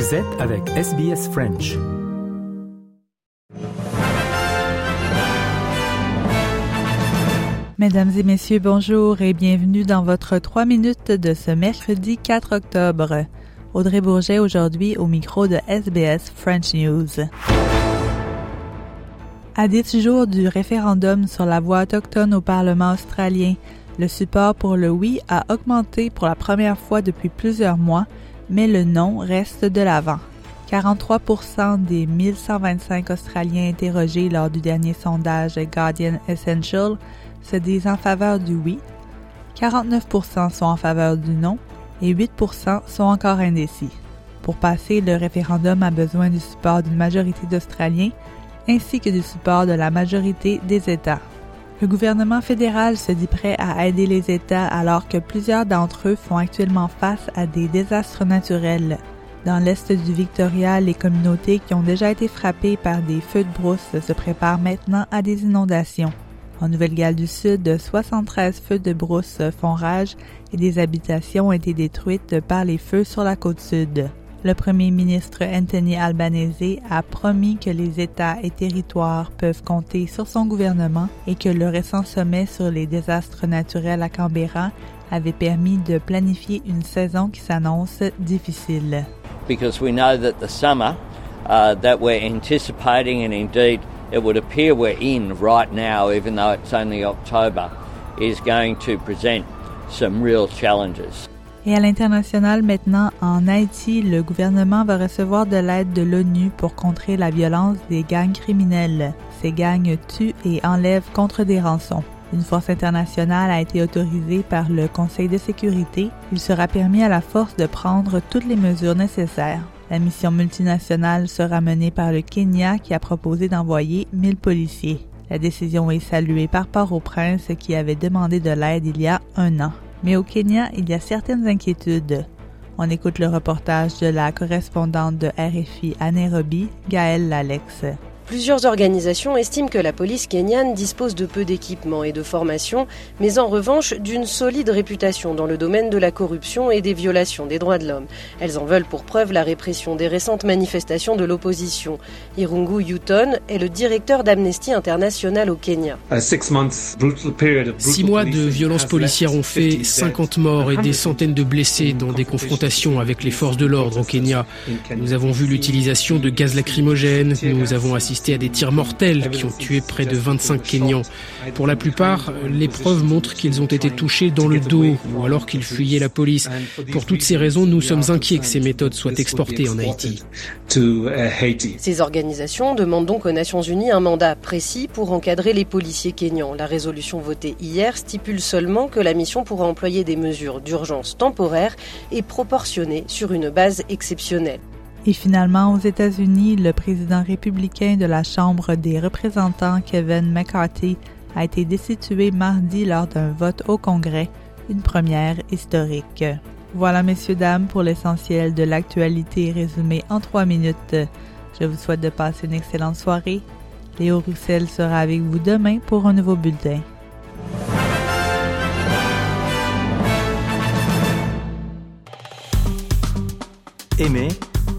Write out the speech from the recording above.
Vous êtes avec SBS French. Mesdames et messieurs, bonjour et bienvenue dans votre 3 minutes de ce mercredi 4 octobre. Audrey Bourget aujourd'hui au micro de SBS French News. À 10 jours du référendum sur la voix autochtone au Parlement australien, le support pour le oui a augmenté pour la première fois depuis plusieurs mois, mais le non reste de l'avant. 43% des 1125 Australiens interrogés lors du dernier sondage Guardian Essential se disent en faveur du oui, 49% sont en faveur du non et 8% sont encore indécis. Pour passer, le référendum a besoin du support d'une majorité d'Australiens ainsi que du support de la majorité des États. Le gouvernement fédéral se dit prêt à aider les États alors que plusieurs d'entre eux font actuellement face à des désastres naturels. Dans l'est du Victoria, les communautés qui ont déjà été frappées par des feux de brousse se préparent maintenant à des inondations. En Nouvelle-Galles du Sud, 73 feux de brousse font rage et des habitations ont été détruites par les feux sur la côte sud. Le premier ministre Anthony Albanese a promis que les États et territoires peuvent compter sur son gouvernement et que le récent sommet sur les désastres naturels à Canberra avait permis de planifier une saison qui s'annonce difficile. Because we know that the summer uh, that we're anticipating and indeed it would appear we're in right now, even though it's only October, is going to present some real challenges. Et à l'international maintenant, en Haïti, le gouvernement va recevoir de l'aide de l'ONU pour contrer la violence des gangs criminels. Ces gangs tuent et enlèvent contre des rançons. Une force internationale a été autorisée par le Conseil de sécurité. Il sera permis à la force de prendre toutes les mesures nécessaires. La mission multinationale sera menée par le Kenya qui a proposé d'envoyer 1000 policiers. La décision est saluée par Port-au-Prince qui avait demandé de l'aide il y a un an. Mais au Kenya, il y a certaines inquiétudes. On écoute le reportage de la correspondante de RFI à Nairobi, Gaëlle Lalex. Plusieurs organisations estiment que la police kenyane dispose de peu d'équipements et de formation, mais en revanche d'une solide réputation dans le domaine de la corruption et des violations des droits de l'homme. Elles en veulent pour preuve la répression des récentes manifestations de l'opposition. Irungu Yuton est le directeur d'Amnesty International au Kenya. Six mois de violences policières ont fait 50 morts et des centaines de blessés dans des confrontations avec les forces de l'ordre au Kenya. Nous avons vu l'utilisation de gaz lacrymogène, nous avons assisté à des tirs mortels qui ont tué près de 25 Kenyans. Pour la plupart, les preuves montrent qu'ils ont été touchés dans le dos ou alors qu'ils fuyaient la police. Pour toutes ces raisons, nous sommes inquiets que ces méthodes soient exportées en Haïti. Ces organisations demandent donc aux Nations Unies un mandat précis pour encadrer les policiers kenyans. La résolution votée hier stipule seulement que la mission pourra employer des mesures d'urgence temporaires et proportionnées sur une base exceptionnelle. Et finalement, aux États-Unis, le président républicain de la Chambre des représentants, Kevin McCarthy, a été destitué mardi lors d'un vote au Congrès, une première historique. Voilà, messieurs, dames, pour l'essentiel de l'actualité résumée en trois minutes. Je vous souhaite de passer une excellente soirée. Léo Roussel sera avec vous demain pour un nouveau bulletin. Aimez,